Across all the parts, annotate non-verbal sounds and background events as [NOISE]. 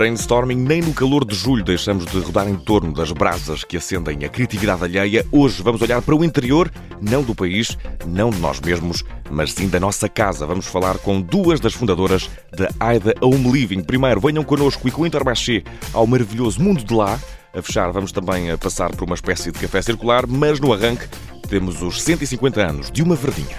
brainstorming, nem no calor de julho deixamos de rodar em torno das brasas que acendem a criatividade alheia. Hoje vamos olhar para o interior, não do país, não de nós mesmos, mas sim da nossa casa. Vamos falar com duas das fundadoras da Aida Home Living. Primeiro, venham connosco e com o Intermarché ao maravilhoso mundo de lá. A fechar, vamos também passar por uma espécie de café circular, mas no arranque temos os 150 anos de uma verdinha.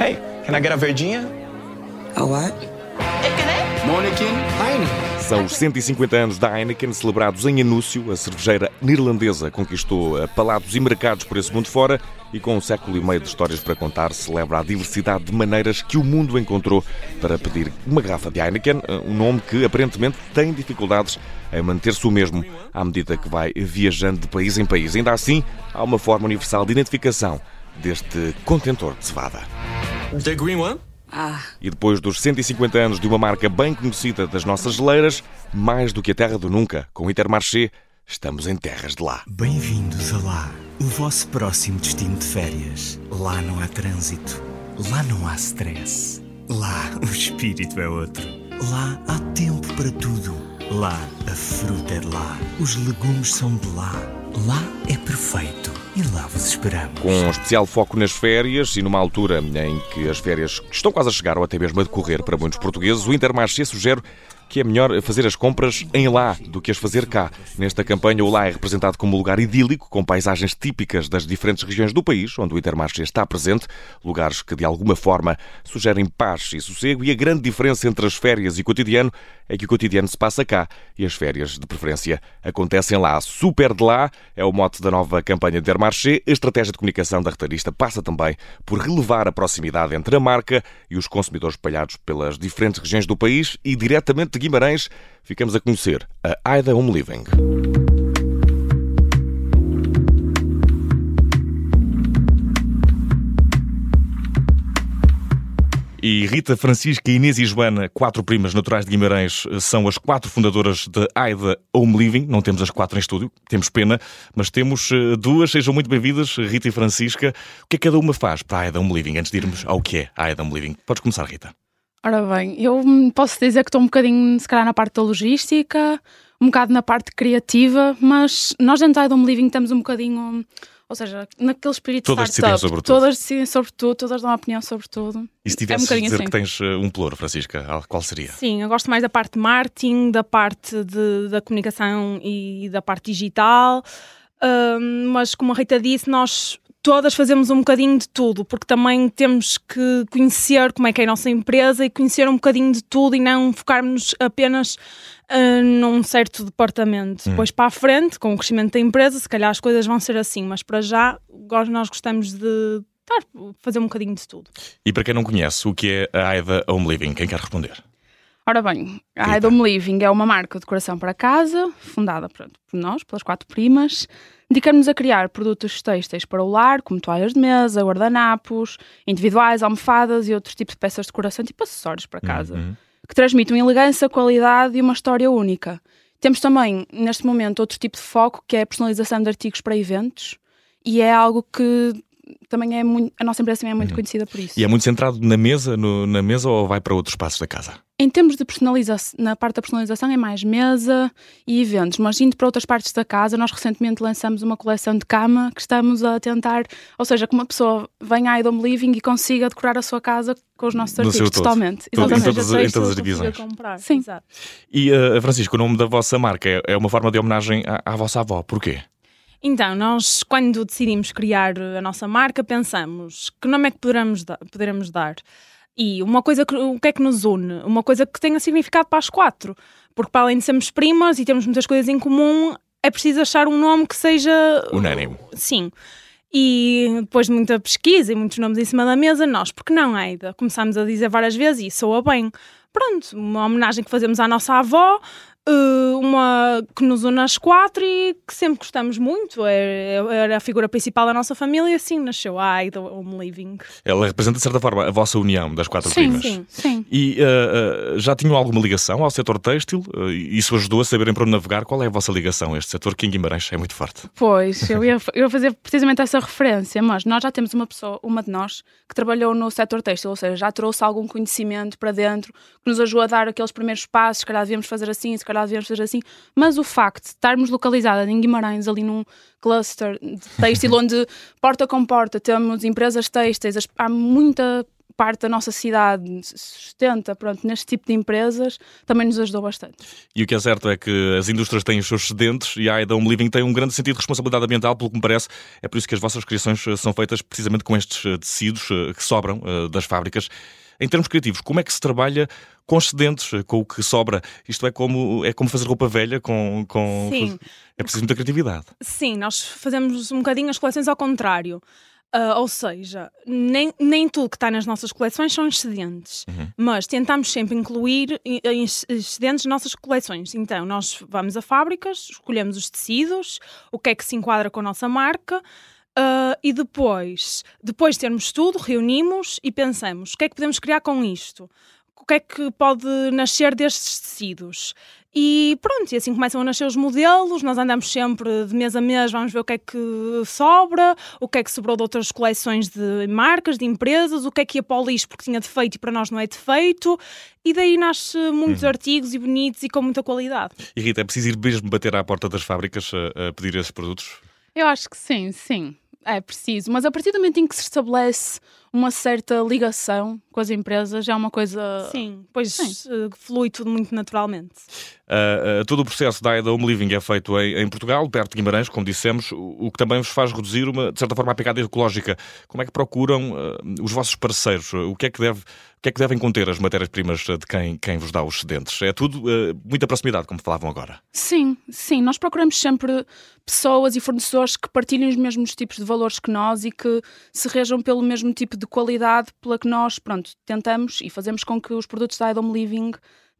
Hey, can I get a verdinha? What? Monniken? Heineken. São os 150 anos da Heineken, celebrados em anúncio. A cervejeira neerlandesa conquistou palados e mercados por esse mundo fora e, com um século e meio de histórias para contar, celebra a diversidade de maneiras que o mundo encontrou para pedir uma garrafa de Heineken, um nome que aparentemente tem dificuldades em manter-se o mesmo à medida que vai viajando de país em país. Ainda assim, há uma forma universal de identificação deste contentor de cevada. The green one? Ah, E depois dos 150 anos de uma marca bem conhecida das nossas geleiras, mais do que a terra do nunca, com Intermarché, estamos em terras de lá. Bem-vindos a lá, o vosso próximo destino de férias. Lá não há trânsito, lá não há stress. Lá [LAUGHS] o espírito é outro. Lá há tempo para tudo. Lá a fruta é de lá, os legumes são de lá. Lá é perfeito e lá vos esperamos. Com um especial foco nas férias e numa altura em que as férias estão quase a chegar ou até mesmo a decorrer para muitos portugueses, o Intermarché sugere que é melhor fazer as compras em lá do que as fazer cá. Nesta campanha, o lá é representado como um lugar idílico, com paisagens típicas das diferentes regiões do país, onde o Intermarché está presente, lugares que de alguma forma sugerem paz e sossego, e a grande diferença entre as férias e o cotidiano é que o cotidiano se passa cá e as férias, de preferência, acontecem lá. Super de lá é o mote da nova campanha Intermarché. A estratégia de comunicação da retalhista passa também por relevar a proximidade entre a marca e os consumidores espalhados pelas diferentes regiões do país e diretamente de Guimarães ficamos a conhecer a Aida Home Living. E Rita, Francisca, Inês e Joana, quatro primas naturais de Guimarães, são as quatro fundadoras de AIDA Home Living. Não temos as quatro em estúdio, temos pena, mas temos eh, duas. Sejam muito bem-vindas, Rita e Francisca. O que é que cada uma faz para a AIDA Home Living? Antes de irmos ao que é a AIDA Home Living. Podes começar, Rita. Ora bem, eu posso dizer que estou um bocadinho, se calhar, na parte da logística, um bocado na parte criativa, mas nós dentro da Home Living temos um bocadinho, ou seja, naquele espírito Todas de decidem startup. sobre tudo. Todas decidem sobre tudo, todas dão opinião sobre tudo. E se É um de dizer assim. que tens eh, um ploro, Francisca, ah, qual seria? Sim, eu gosto mais da parte de marketing, da parte de- da comunicação e da parte digital. Ahm, mas como a Rita disse, nós todas fazemos um bocadinho de tudo, porque também temos que conhecer como é que é a nossa empresa e conhecer um bocadinho de tudo e não focarmos apenas ah, num certo departamento. Depois para a frente, com o crescimento da empresa, se calhar as coisas vão ser assim, mas para já nós gostamos de estar, fazer um bocadinho de tudo. E para quem não conhece, o que é a AIDA Home Living? Quem quer responder? Ora bem, a Rita. Home Living é uma marca de decoração para casa, fundada pronto, por nós, pelas quatro primas. Dedicamos a criar produtos têxteis para o lar, como toalhas de mesa, guardanapos, individuais, almofadas e outros tipos de peças de decoração, tipo acessórios para casa, Uhum. Que transmitem elegância, qualidade e uma história única. Temos também, neste momento, outro tipo de foco, que é a personalização de artigos para eventos, e é algo que também é muito. A nossa empresa também é muito conhecida por isso. E é muito centrado na mesa, no- na mesa ou vai para outros espaços da casa? Em termos de personalização, na parte da personalização é mais mesa e eventos, mas indo para outras partes da casa, nós recentemente lançamos uma coleção de cama que estamos a tentar, ou seja, que uma pessoa venha à Idom Living e consiga decorar a sua casa com os nossos No artigos todo. totalmente. Tudo, em Exatamente. todas- em todas as divisões. Comprar. Sim. Exato. E, uh, Francisco, o nome da vossa marca é, é uma forma de homenagem à, à vossa avó. Porquê? Então, nós, quando decidimos criar a nossa marca, pensamos que nome é que poderemos, da- poderemos dar. E uma coisa que, o que é que nos une? Uma coisa que tenha significado para as quatro. Porque, para além de sermos primas e termos muitas coisas em comum, é preciso achar um nome que seja. Unânime. Sim. E depois de muita pesquisa e muitos nomes em cima da mesa, nós, porque não, Aida? Começámos a dizer várias vezes e soa bem. Pronto, uma homenagem que fazemos à nossa avó, uma que nos une às quatro e que sempre gostamos muito. É, é, era a figura principal da nossa família, assim nasceu a Aida Home Living. Ela representa, de certa forma, a vossa união das quatro sim, primas. sim, sim. E uh, uh, já tinham alguma ligação ao setor têxtil? Uh, isso ajudou a saberem para onde navegar? Qual é a vossa ligação a este setor que em Guimarães é muito forte? Pois, eu ia, [LAUGHS] eu ia fazer precisamente essa referência, mas nós já temos uma pessoa, uma de nós, que trabalhou no setor têxtil, ou seja, já trouxe algum conhecimento para dentro, que nos ajudou a dar aqueles primeiros passos, se calhar devíamos fazer assim, se calhar devíamos fazer assim, mas o facto de estarmos localizadas em Guimarães, ali num cluster de têxtil, [LAUGHS] onde porta com porta temos empresas têxteis, há muita parte da nossa cidade se sustenta pronto, neste tipo de empresas, também nos ajudou bastante. E o que é certo é que as indústrias têm os seus excedentes e a Aida Home Living tem um grande sentido de responsabilidade ambiental, pelo que me parece. É por isso que as vossas criações eh, são feitas precisamente com estes eh, tecidos eh, que sobram das fábricas. Em termos criativos, como é que se trabalha com excedentes, eh, com o que sobra? Isto é como, é como fazer roupa velha com. com... Sim. É preciso muita criatividade. Sim, nós fazemos um bocadinho as coleções ao contrário. Ah, ou seja, nem, nem tudo que está nas nossas coleções são excedentes, mas tentamos sempre incluir excedentes nas nossas coleções. Então, nós vamos a fábricas, escolhemos os tecidos, o que é que se enquadra com a nossa marca. Ah, e depois, depois de termos tudo, reunimos e pensamos o que é que podemos criar com isto? O que é que pode nascer destes tecidos? E pronto, e assim começam a nascer os modelos, nós andamos sempre de mês a mês, vamos ver o que é que sobra, o que é que sobrou de outras coleções de marcas, de empresas, o que é que ia para o lixo porque tinha defeito e para nós não é defeito, e daí nasce muitos artigos e bonitos e com muita qualidade. E Rita, é preciso ir mesmo bater à porta das fábricas a, a pedir esses produtos? Eu acho que sim, sim. É preciso. Mas a partir do momento em que se estabelece uma certa ligação com as empresas, é uma coisa. Sim, pois Sim. eh, flui tudo muito naturalmente. Uh, uh, todo o processo da AIDA Home Living é feito em, em Portugal, perto de Guimarães, como dissemos, o, o que também vos faz reduzir, uma, de certa forma, a pegada ecológica. Como é que procuram uh, os vossos parceiros? O que é que, deve, o que, é que devem conter as matérias-primas de quem, quem vos dá os excedentes? É tudo uh, muita proximidade, como falavam agora. Sim, sim. Nós procuramos sempre pessoas e fornecedores que partilhem os mesmos tipos de valores que nós e que se rejam pelo mesmo tipo de qualidade pela que nós, pronto, tentamos e fazemos com que os produtos da Idom Living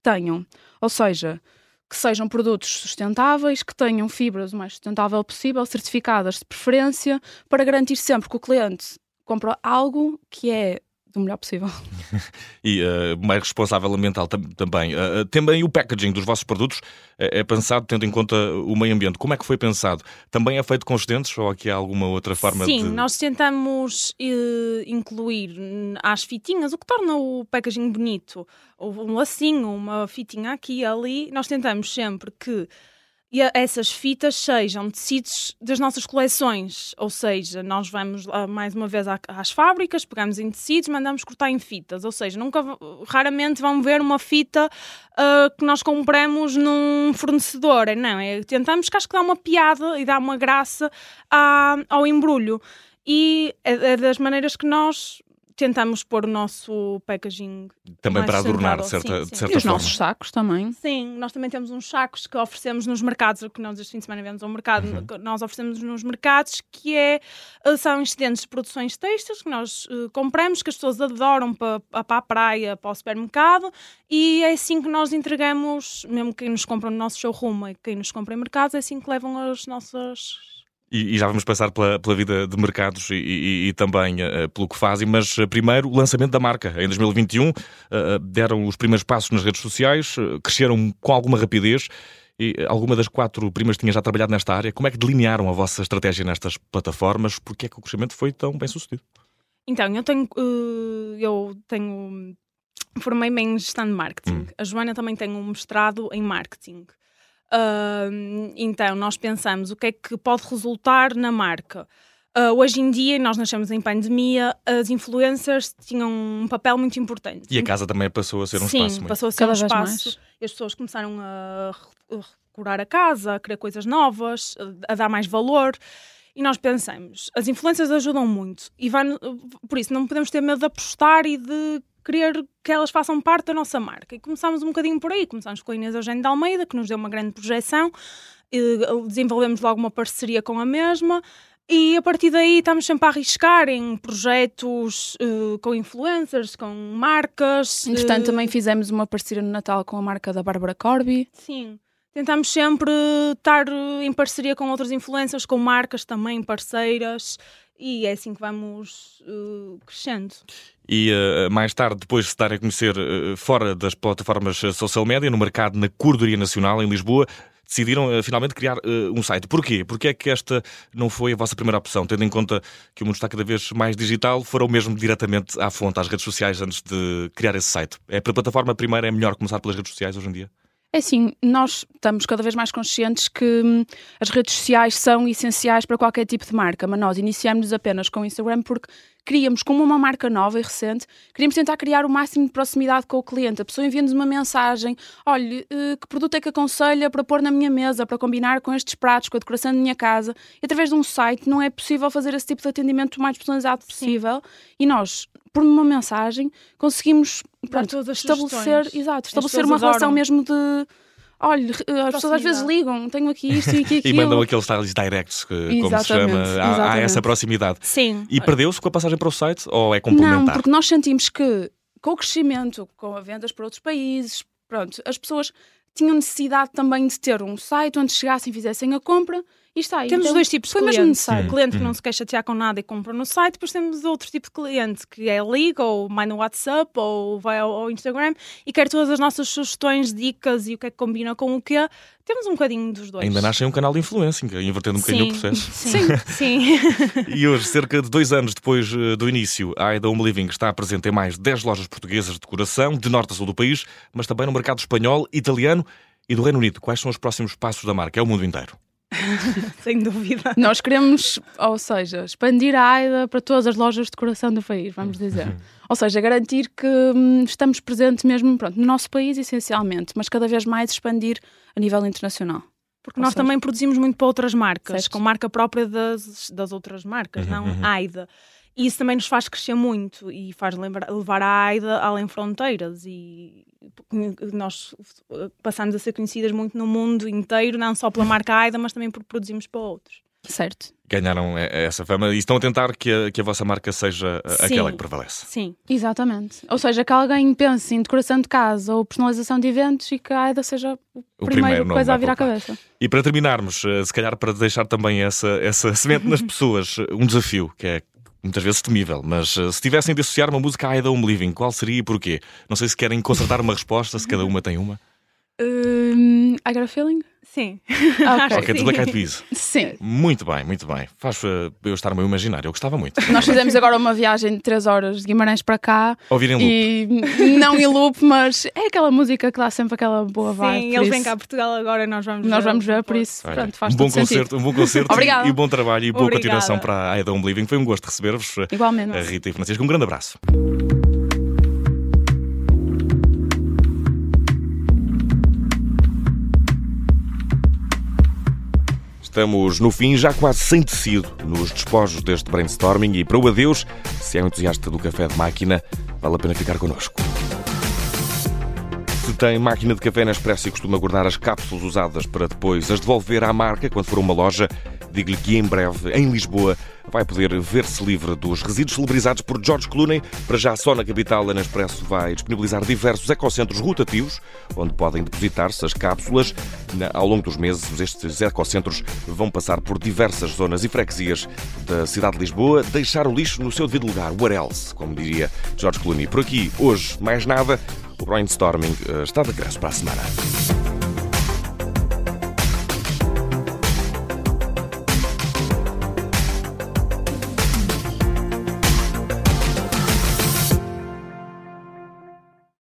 tenham. Ou seja, que sejam produtos sustentáveis, que tenham fibras o mais sustentável possível, certificadas de preferência, para garantir sempre que o cliente compra algo que é do melhor possível. [LAUGHS] E uh, mais responsável ambiental tam também. Uh, também o packaging dos vossos produtos é, é pensado tendo em conta o meio ambiente. Como é que foi pensado? Também é feito com excedentes ou aqui há alguma outra forma Sim, de... nós tentamos eh, incluir às fitinhas o que torna o packaging bonito. Ou um lacinho, uma fitinha aqui e ali. Nós tentamos sempre que e essas fitas sejam tecidos das nossas coleções. Ou seja, nós vamos mais uma vez às fábricas, pegamos em tecidos, mandamos cortar em fitas. Ou seja, nunca, raramente vão ver uma fita ah, que nós compramos num fornecedor. É, Não, é, tentamos que acho que dá uma piada e dá uma graça à- ao embrulho. E é, é das maneiras que nós tentamos pôr o nosso packaging Também mais para adornar, de certa, Sim, de sim. certa E os forma. nossos sacos também. Sim, nós também temos uns sacos que oferecemos nos mercados, que nós este fim de semana vemos ao mercado, que nós oferecemos nos mercados, que é, eh, são excedentes de produções textas que nós eh, compramos, que as pessoas adoram para, para a praia, para o supermercado, e é assim que nós entregamos, mesmo quem nos compra no nosso showroom e quem nos compra em mercados, é assim que levam as nossas E, e já vamos passar pela, pela vida de mercados e, e- e também eh, pelo que fazem, mas eh, primeiro o lançamento da marca. Em 2021 eh, deram os primeiros passos nas redes sociais, cresceram com alguma rapidez e alguma das quatro primas tinha já trabalhado nesta área. Como é que delinearam a vossa estratégia nestas plataformas? Porque é que o crescimento foi tão bem sucedido? Então, eu tenho, eu tenho formei-me em gestão de marketing. Hum. A Joana também tem um mestrado em marketing. Então, nós pensamos o que é que pode resultar na marca. Ah, hoje em dia, nós nascemos em pandemia, as influencers tinham um papel muito importante. E a casa também passou a ser um Sim, espaço muito... passou a ser Cada um espaço. mais. E as pessoas começaram a recurar a casa, a criar coisas novas, a, a dar mais valor. E nós pensamos, as influências ajudam muito. E vai, por isso, não podemos ter medo de apostar e de querer que elas façam parte da nossa marca. E começámos um bocadinho por aí. Começámos com a Inês Eugênio de Almeida, que nos deu uma grande projeção. E desenvolvemos logo uma parceria com a mesma. E a partir daí estamos sempre a arriscar em projetos eh, com influencers, com marcas. Entretanto, eh, também fizemos uma parceria no Natal com a marca da Bárbara Corby. Sim. Tentamos sempre estar em parceria com outras influências, com marcas também parceiras, e é assim que vamos uh, crescendo. E uh, mais tarde, depois de se darem a conhecer uh, fora das plataformas social media, no mercado na Cordoria Nacional, em Lisboa, decidiram finalmente criar um site. Porquê? Porque é que esta não foi a vossa primeira opção, tendo em conta que o mundo está cada vez mais digital, foram mesmo diretamente à fonte, às redes sociais, antes de criar esse site? É para a plataforma primeiro, é melhor começar pelas redes sociais hoje em dia? É assim, nós estamos cada vez mais conscientes que hum, as redes sociais são essenciais para qualquer tipo de marca, mas nós iniciamos apenas com o Instagram porque queríamos, como uma marca nova e recente, queríamos tentar criar o máximo de proximidade com o cliente. A pessoa envia-nos uma mensagem: olha, eh, que produto é que aconselha para pôr na minha mesa, para combinar com estes pratos, com a decoração da minha casa. E através de um site não é possível fazer esse tipo de atendimento o mais personalizado possível. Sim. E nós, por uma mensagem, conseguimos pronto, estabelecer, exato, estabelecer uma adoram. relação mesmo de olha, as pessoas às vezes ligam, tenho aqui isto e aqui [LAUGHS] aquilo. e mandam aqueles styles directs, que, como se chama, há, há, essa proximidade. Sim. E perdeu-se com a passagem para o site ou é complementar? Não, porque nós sentimos que com o crescimento, com vendas para outros países, pronto, as pessoas tinham necessidade também de ter um site onde chegassem e fizessem a compra e está aí. Temos então, dois tipos de clientes. O cliente que não se quer chatear com nada e compra no site, depois temos outro tipo de cliente que é liga ou vai no WhatsApp ou vai ao, ao, Instagram e quer todas as nossas sugestões, dicas e o que é que combina com o que temos um bocadinho dos dois. Ainda nasce um canal de influência, invertendo um bocadinho o processo. [LAUGHS] Sim, sim. [LAUGHS] e hoje, cerca de dois anos depois eh, do início, a Aida Home Living está presente em mais de 10 lojas portuguesas de decoração, de norte a sul do país, mas também no mercado espanhol, italiano e do Reino Unido. Quais são os próximos passos da marca? É o mundo inteiro. [LAUGHS] Sem dúvida. Nós queremos, ou seja, expandir a AIDA para todas as lojas de decoração do país, vamos dizer. Uhum. ou seja, garantir que hum, estamos presentes mesmo pronto, no nosso país, essencialmente, mas cada vez mais expandir a nível internacional. Porque ou nós seja, também produzimos muito para outras marcas, certo. com marca própria das, das outras marcas, uhum, não uhum. AIDA. E isso também nos faz crescer muito e faz lembrar, levar a AIDA além fronteiras. E nós passamos a ser conhecidas muito no mundo inteiro, não só pela marca AIDA, mas também por produzirmos para outros. Certo. Ganharam essa fama e estão a tentar que a, que a vossa marca seja Sim. aquela que prevalece. Sim, exatamente. Ou seja, que alguém pense em decoração de casa ou personalização de eventos e que a AIDA seja o, o primeiro, primeiro coisa a vir à cabeça. E para terminarmos, eh, se calhar para deixar também essa, essa [LAUGHS] semente nas pessoas, um desafio que é muitas vezes temível, mas uh, se tivessem de associar uma música à I Don't Living, qual seria e porquê? Não sei se querem consertar uma resposta, se cada uma tem uma. [LAUGHS] Um, I got a feeling? Sim. Ok, [LAUGHS] okay sim. Black Eyed Peas. Sim. Muito bem, muito bem. Faz uh, eu estar no meu imaginário. Eu gostava muito. Nós fizemos agora uma viagem de 3 horas de Guimarães para cá. Ouvir em loop. E não em loop, mas é aquela música que dá sempre aquela boa vibe. Sim, eles vêm cá a Portugal agora e nós vamos nós ver. vamos ver, por isso. Olha, Pronto, faz um bom concerto, sentido. Um bom concerto [LAUGHS] Obrigada. e, e bom trabalho e boa Obrigada. continuação para a I Don't Believing. Foi um gosto receber-vos. Igualmente. A Rita e Francisco. Um grande abraço. Estamos no fim, já quase sem tecido, nos despojos deste brainstorming e para o adeus, se é um entusiasta do café de máquina, vale a pena ficar connosco. Se tem máquina de café na Expresso e costuma guardar as cápsulas usadas para depois as devolver à marca quando for uma loja, digo-lhe que em breve, em Lisboa, vai poder ver-se livre dos resíduos celebrizados por George Clooney. Para já, só na capital, a Nespresso vai disponibilizar diversos ecocentros rotativos, onde podem depositar-se as cápsulas. Ao longo dos meses, estes ecocentros vão passar por diversas zonas e freguesias da cidade de Lisboa, deixar o lixo no seu devido lugar, what else, como diria George Clooney. Por aqui, hoje, mais nada, o brainstorming eh, está de regresso para a semana.